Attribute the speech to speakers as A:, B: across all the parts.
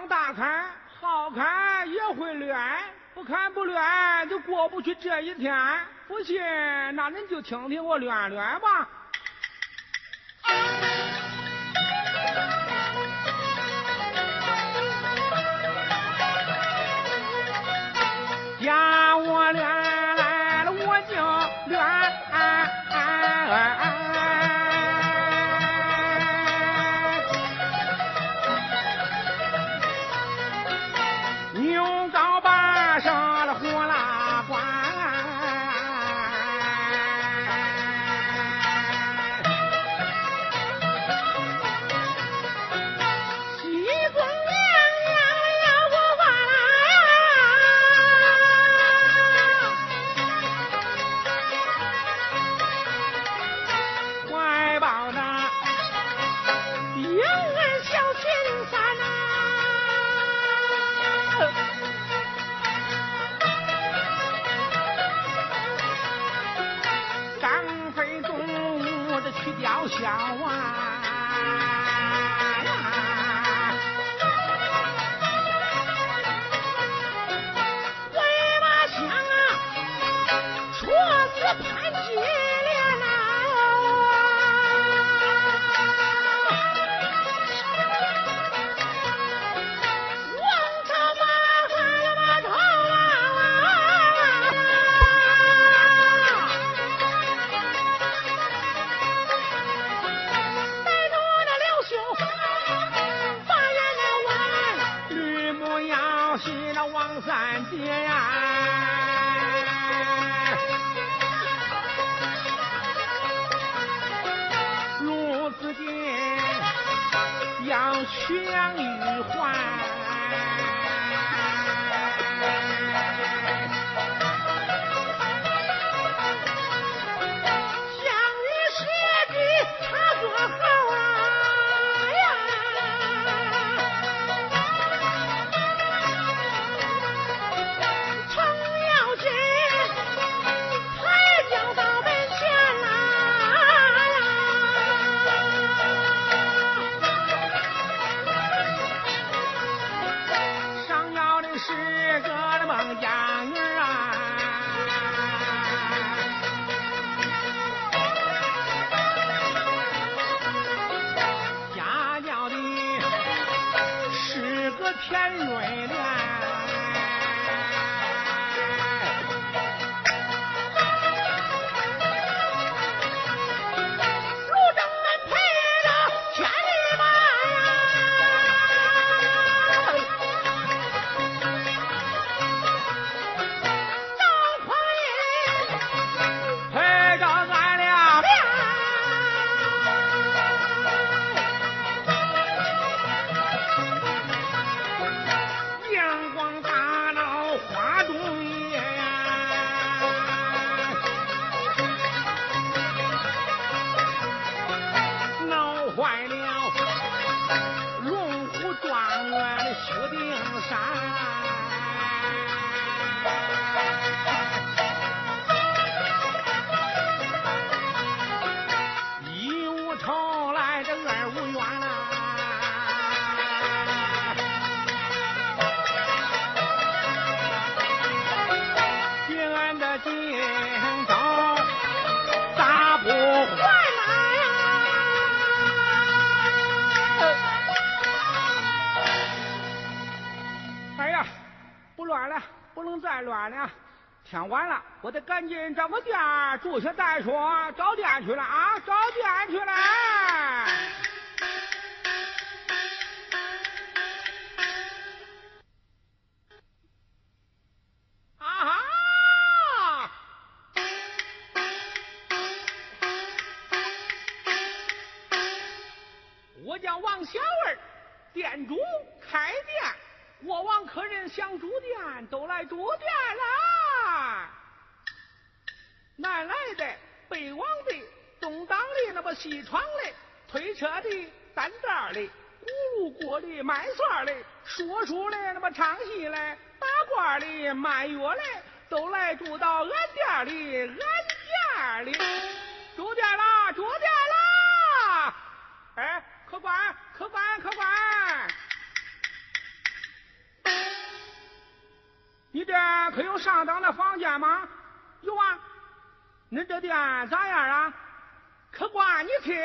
A: 我张大开好看也会乱，不看不乱就过不去这一天。不信，那您就听听我乱乱吧。天晚了，我得赶紧找个店住下再说。找店去了啊，找店去了。南来的，北往的，东挡的，那么西闯的，推车的，担担的，咕噜锅的，卖蒜的，说书的，那么唱戏的，打卦的，卖药的，都来住到俺店里，俺店里。住店啦住店啦。哎，客官客官客官。你这可有上档的房间吗？有啊。恁这店咋样啊？客官，你听，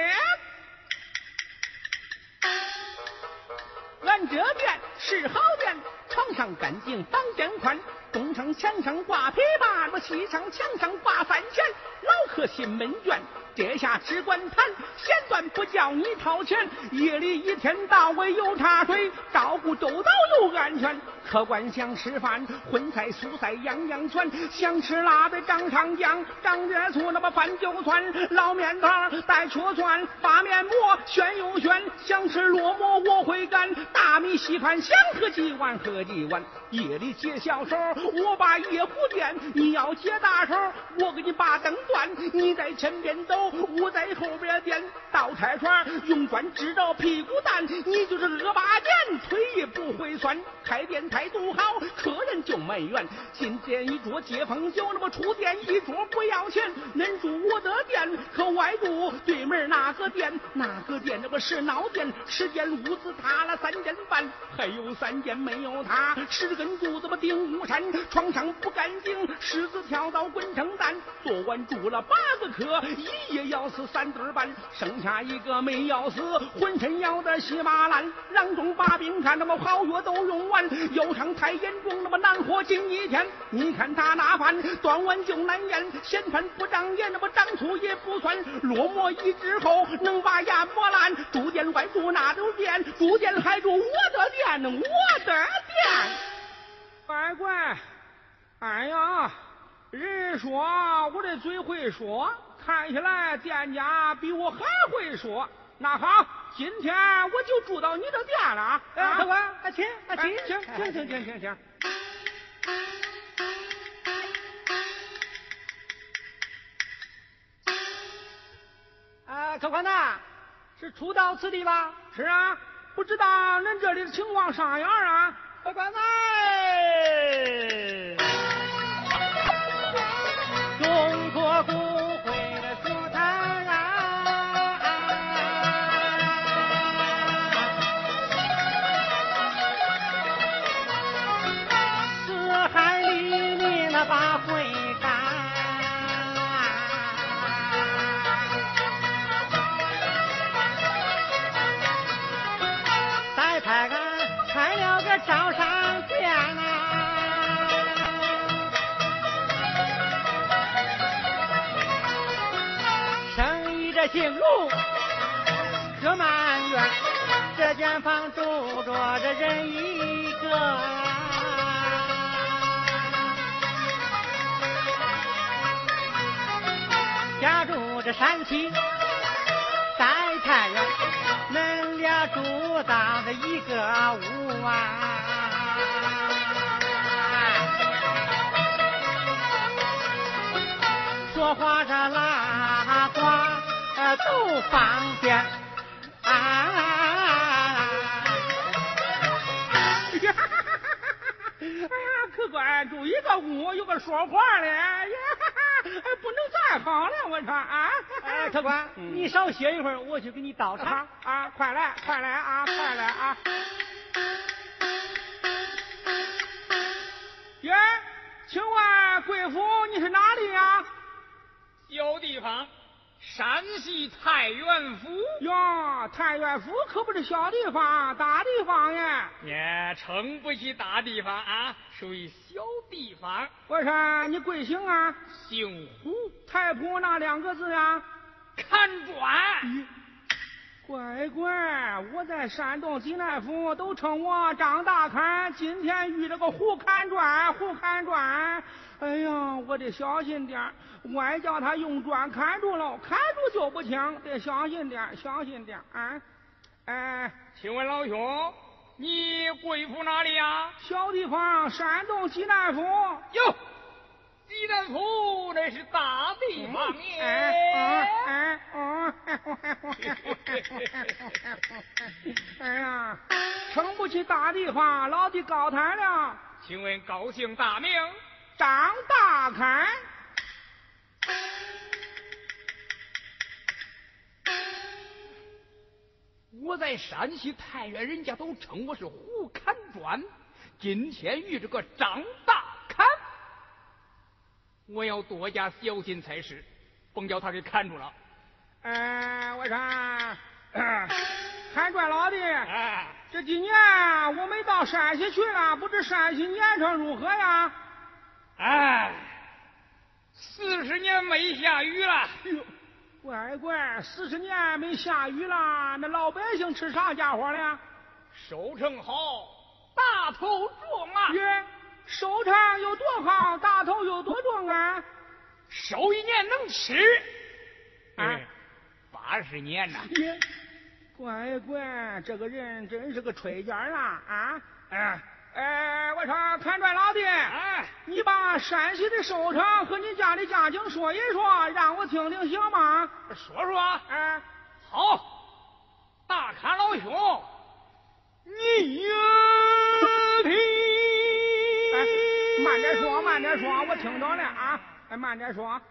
A: 俺这店是好店，床上干净，房间宽。东城墙上挂琵琶，我西城墙上挂三弦。老客进门院，这下只管谈，闲段不叫你掏钱。夜里一天到晚有茶水，照顾周到又安全。客官想吃饭，荤菜素菜样样全。想吃辣的张长江，张热醋那么饭就酸。老面汤带醋蒜，发面馍炫又炫。想吃烙馍我会干，大米稀饭想喝几碗喝几碗。夜里接小手。我把夜壶垫，你要接大手，我给你把灯断。你在前边走，我在后边点。倒菜串用砖支着屁股蛋，你就是恶八年，腿也不会酸。开店态度好，客人就埋怨。进店一桌接风酒，那么出店一桌不要钱。恁住我的店，可外住对门那个店，那个店那个是闹店，十间屋子塌了三间半，还有三间没有塌，十根柱子么顶屋山。床上不干净，狮子跳到滚成蛋。昨晚住了八个客，一夜要死三对半，剩下一个没要死，浑身咬得稀巴烂。郎中把病看，那么好药都用完，药伤太严重，那么难活近一天。你看他那饭，端碗就难咽，嫌饭不长眼，那么长粗也不算。落寞一之后，能把牙磨烂。住店外住那都店，住店还住我的店，我的店。乖乖，哎呀，人说我的嘴会说，看起来店家比我还会说。那好，今天我就住到你的店了。啊，
B: 客官、啊，请，
A: 啊，请，请，请，请，请，
B: 请，客官呐，是初到此地吧？
A: 是啊，不知道恁这里的情况啥样啊？
B: 客官呐。姓卢，可满院，这间房住着这人一个，家住这山西在太原，恁俩住到这一个屋啊，说话这拉呱。都方便啊！
A: 哎 呀，客官住一个屋，有个说话的，呀，不能再好了，我说啊！
B: 哎，客官，你少歇一会儿，我去给你倒茶
A: 啊！快来，快来啊！快来啊！爷，请问贵府你是哪里呀？
C: 有地方。山西太原府
A: 哟，太原府可不是小地方，大地方呀！
C: 也称不起大地方啊，属于小地方。
A: 我说你贵姓啊？
C: 姓胡，
A: 太仆那两个字啊？
C: 看砖。
A: 乖乖，我在山东济南府都称我张大侃，今天遇了个胡看砖，胡看砖。哎呀，我得小心点万一叫他用砖砍住了，砍住就不轻，得小心点小心点啊！哎，
C: 请问老兄，你贵府哪里呀？
A: 小地方，山东济南府。
C: 哟，济南府那是大地方
A: 耶！哎哎哦！哎呀，撑不起大地方，老弟高谈了。
C: 请问高姓大名？
A: 张大看，
C: 我在山西太原，人家都称我是胡砍砖。今天遇着个张大砍，
A: 我要多加小心才是，甭叫他给看住了。
C: 哎，我说，砍砖老弟，
A: 哎，
C: 这几年我没到山西去了，不知山西年成如何呀？
A: 哎，四十年没下雨了。哎
C: 呦，乖乖，四十年没下雨了，那老百姓吃啥家伙了？
A: 收成好，大头重啊！
C: 耶，收成有多好，大头有多重啊？
A: 收一年能吃，
C: 哎，
A: 八十年呐！
C: 耶，乖乖，这个人真是个吹尖啊！啊，
A: 哎，
C: 哎，我说看转老弟，
A: 哎，
C: 你把山西的收成和你家的家境说一说，让我听听行吗？
A: 说说，
C: 哎，
A: 好，大侃老兄。你听，
C: 哎，慢点说，慢点说，我听着了啊，哎，慢点说。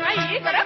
C: Aí, agora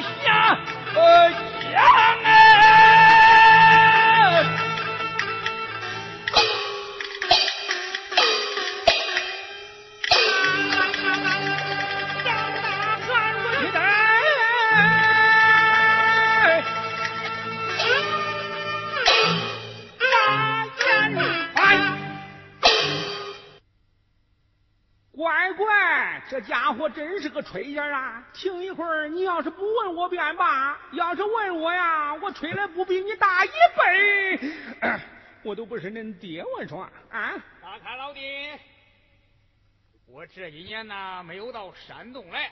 C: 下ひ。
A: 吹下啊！听一会儿，你要是不问我便罢；要是问我呀，我吹的不比你大一倍，我都不是恁爹。我说啊，
C: 大凯老弟，我这几年呢没有到山东来，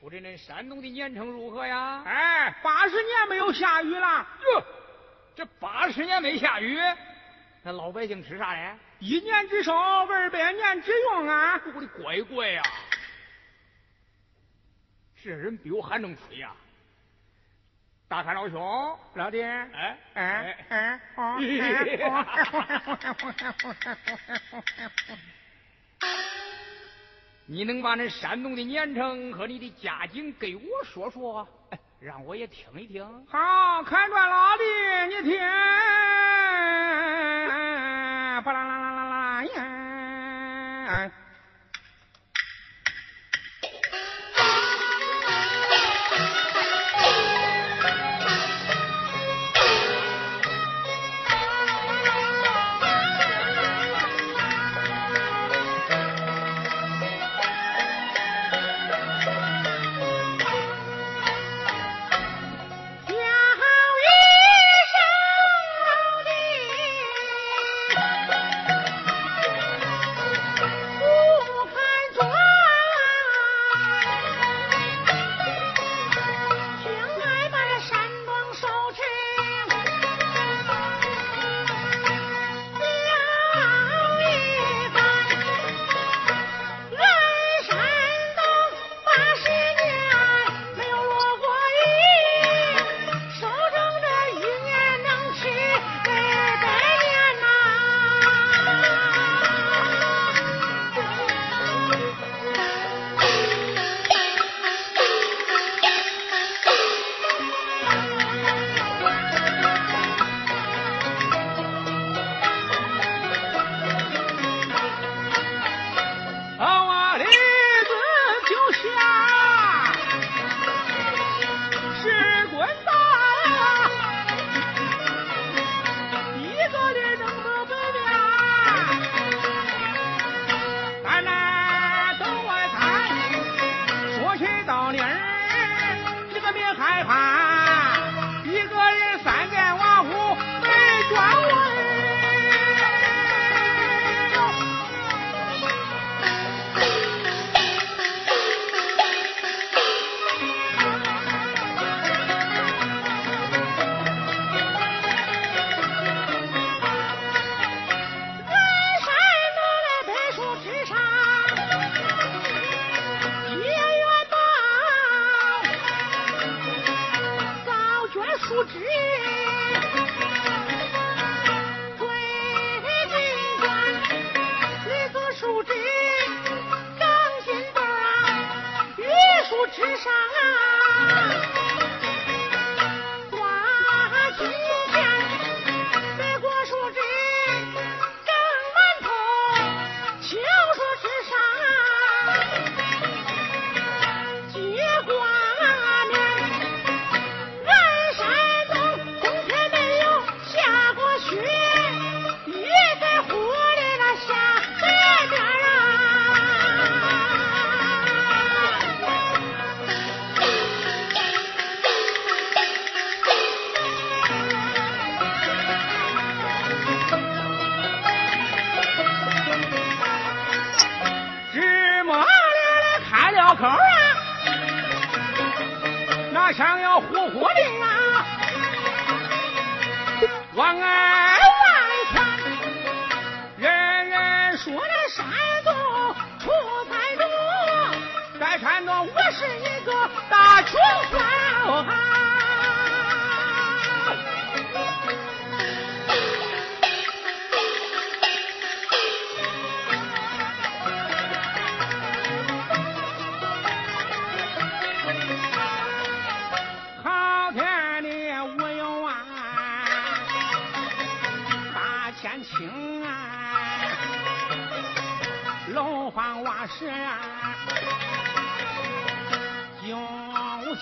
C: 不知恁山东的年成如何呀？
A: 哎，八十年没有下雨了。
C: 哟，这八十年没下雨，那老百姓吃啥嘞？
A: 一年之收，二百年之用啊！
C: 我的乖乖呀！这人比我还能吹呀！大开老兄，
A: 老弟，
C: 哎
A: 哎哎！
C: 你能把那山东的年成和你的家境给我说说，让我也听一听？
A: 好，看着老弟，你听，巴啦啦啦啦啦呀！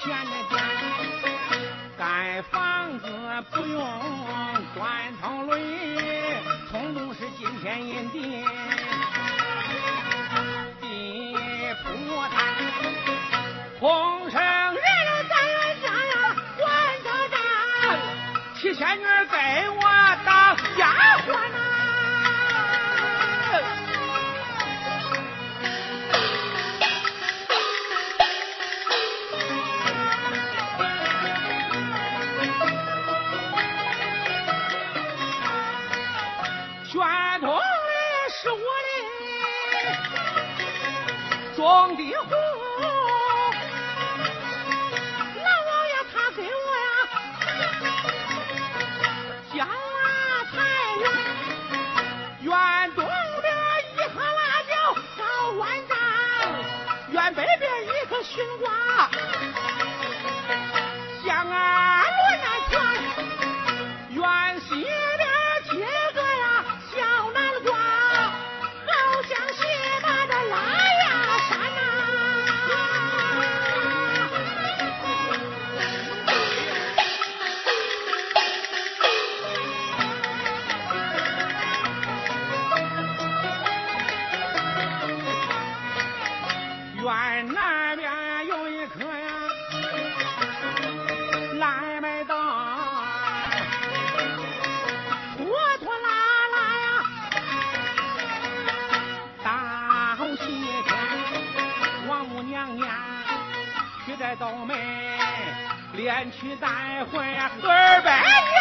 A: 有钱的店盖房子不用砖头垒，通通是金钱银锭。地铺摊，风声人在远家呀，管着站，七仙女给我宣统的户，连去带回二百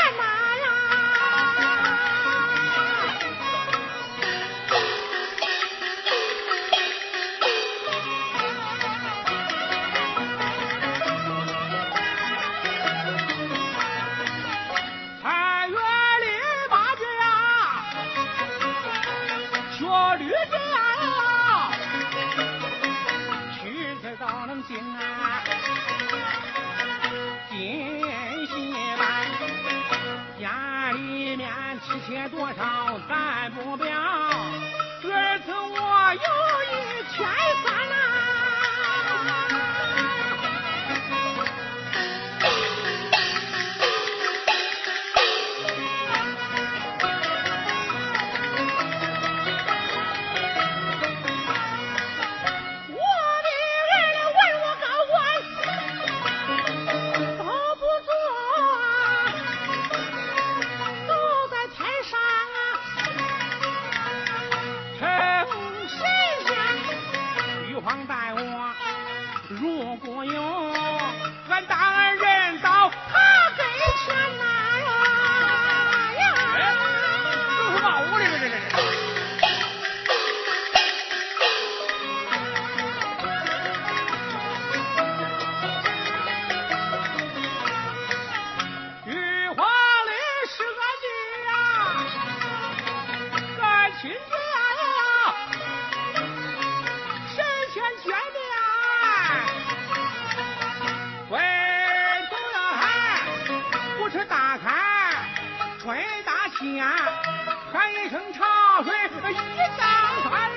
A: 水大开，大打线，喊一声潮水一涨三。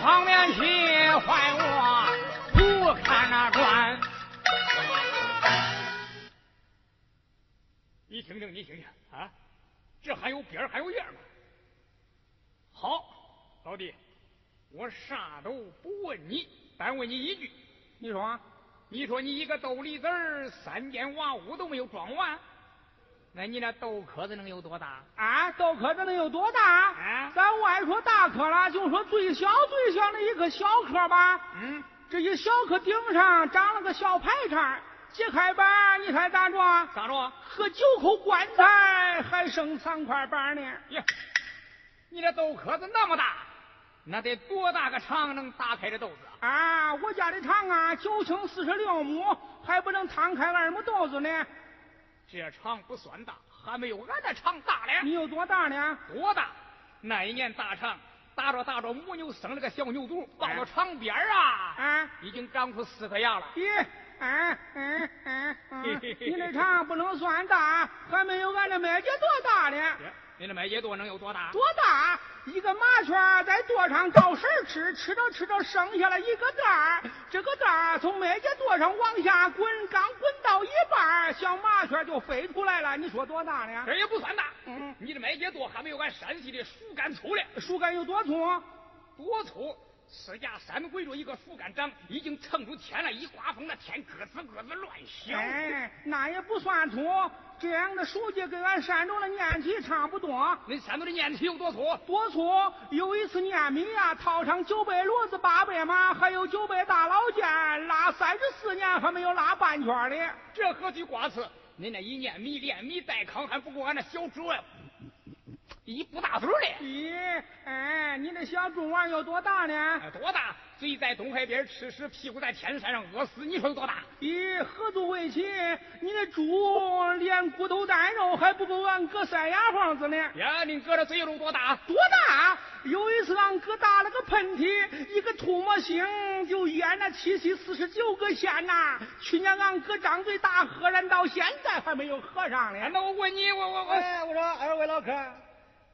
C: 上面去换我不看那砖。你听听，你听听啊，这还有边还有院吗？好，老弟，我啥都不问你，但问你一句，
A: 你说，
C: 你说你一个豆梨子三间瓦屋都没有装完，那你那豆壳子能有多大？
A: 啊，豆壳子能有多大？
C: 啊
A: 咱外说大壳了，就说最小最小的一个小壳吧。
C: 嗯，
A: 这一小壳顶上长了个小排叉，揭开板，你猜咋着？
C: 咋着？
A: 和九口棺材还剩三块板呢。
C: 呀，你这豆壳子那么大，那得多大个肠能打开这豆子啊？
A: 啊，我家的厂啊，九顷四十六亩，还不能摊开二亩豆子呢。
C: 这肠不算大，还没有俺的肠大嘞。
A: 你有多大呢？
C: 多大？那一年大肠打着打着，母牛生了个小牛犊，抱到肠边儿啊，
A: 啊，
C: 已经长出四颗牙了。
A: 咦，嗯嗯嗯嗯，你那厂不能算大，还没有俺的麦秸多大呢。
C: 你的麦秸垛能有多大？
A: 多大？一个麻雀在垛上找食吃，吃着吃着剩下了一个蛋儿，这个蛋儿从麦秸垛上往下滚，刚滚到一半，小麻雀就飞出来了。你说多大呢？
C: 这也不算大。
A: 嗯，
C: 你的麦秸垛还没有俺山西的树干粗嘞。
A: 树干有多粗？
C: 多粗？四架山围着一个树干长，已经撑出天来，一刮风那天咯吱咯吱乱响。
A: 哎，那也不算粗。这样的书记跟俺山东的念题差不多。
C: 恁山东的念题有多粗？
A: 多粗？有一次念米呀、套上九百骡子八百马，还有九百大老剑，拉三十四年还没有拉半圈的。
C: 这何须挂齿？恁那一念米练米带糠还不够俺那小猪啊一不大嘴儿嘞。
A: 咦，哎，你这小猪娃有多大呢？
C: 哎多大？嘴在东海边吃屎，屁股在天山上饿死，你说有多大？
A: 咦，合租围起，你那猪连骨头带肉还不够俺哥塞牙缝子呢。
C: 呀，你哥这嘴有多大？
A: 多大？有一次俺哥打了个喷嚏，一个唾沫星就淹了七七四十九个县呐。去年俺哥张嘴大喝然到现在还没有喝上呢。
C: 那我问你，我我我，
B: 哎，我说二位老客，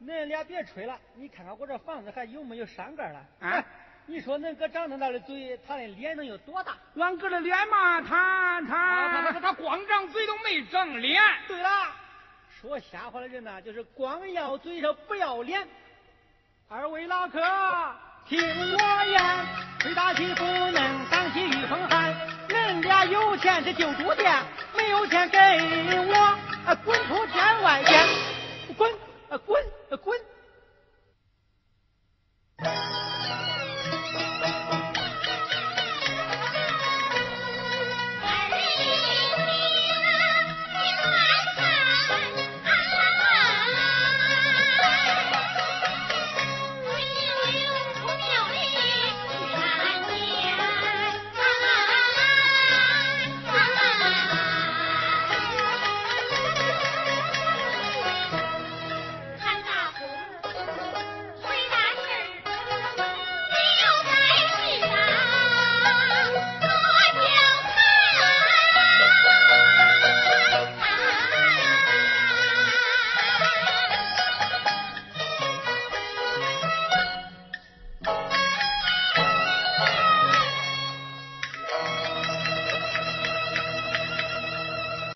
B: 恁俩别吹了，你看看我这房子还有没有山盖了？
A: 啊
B: 你说恁哥长那么大的嘴，他的脸能有多大？
A: 俺哥的脸嘛，他
C: 啊他他
A: 他
C: 他光长嘴都没长脸。
B: 对了，说瞎话的人呐，就是光要嘴上不要脸。二位老客，听我言，吹大气不能挡起御风寒。恁俩有钱的就住店，没有钱给我，啊滚。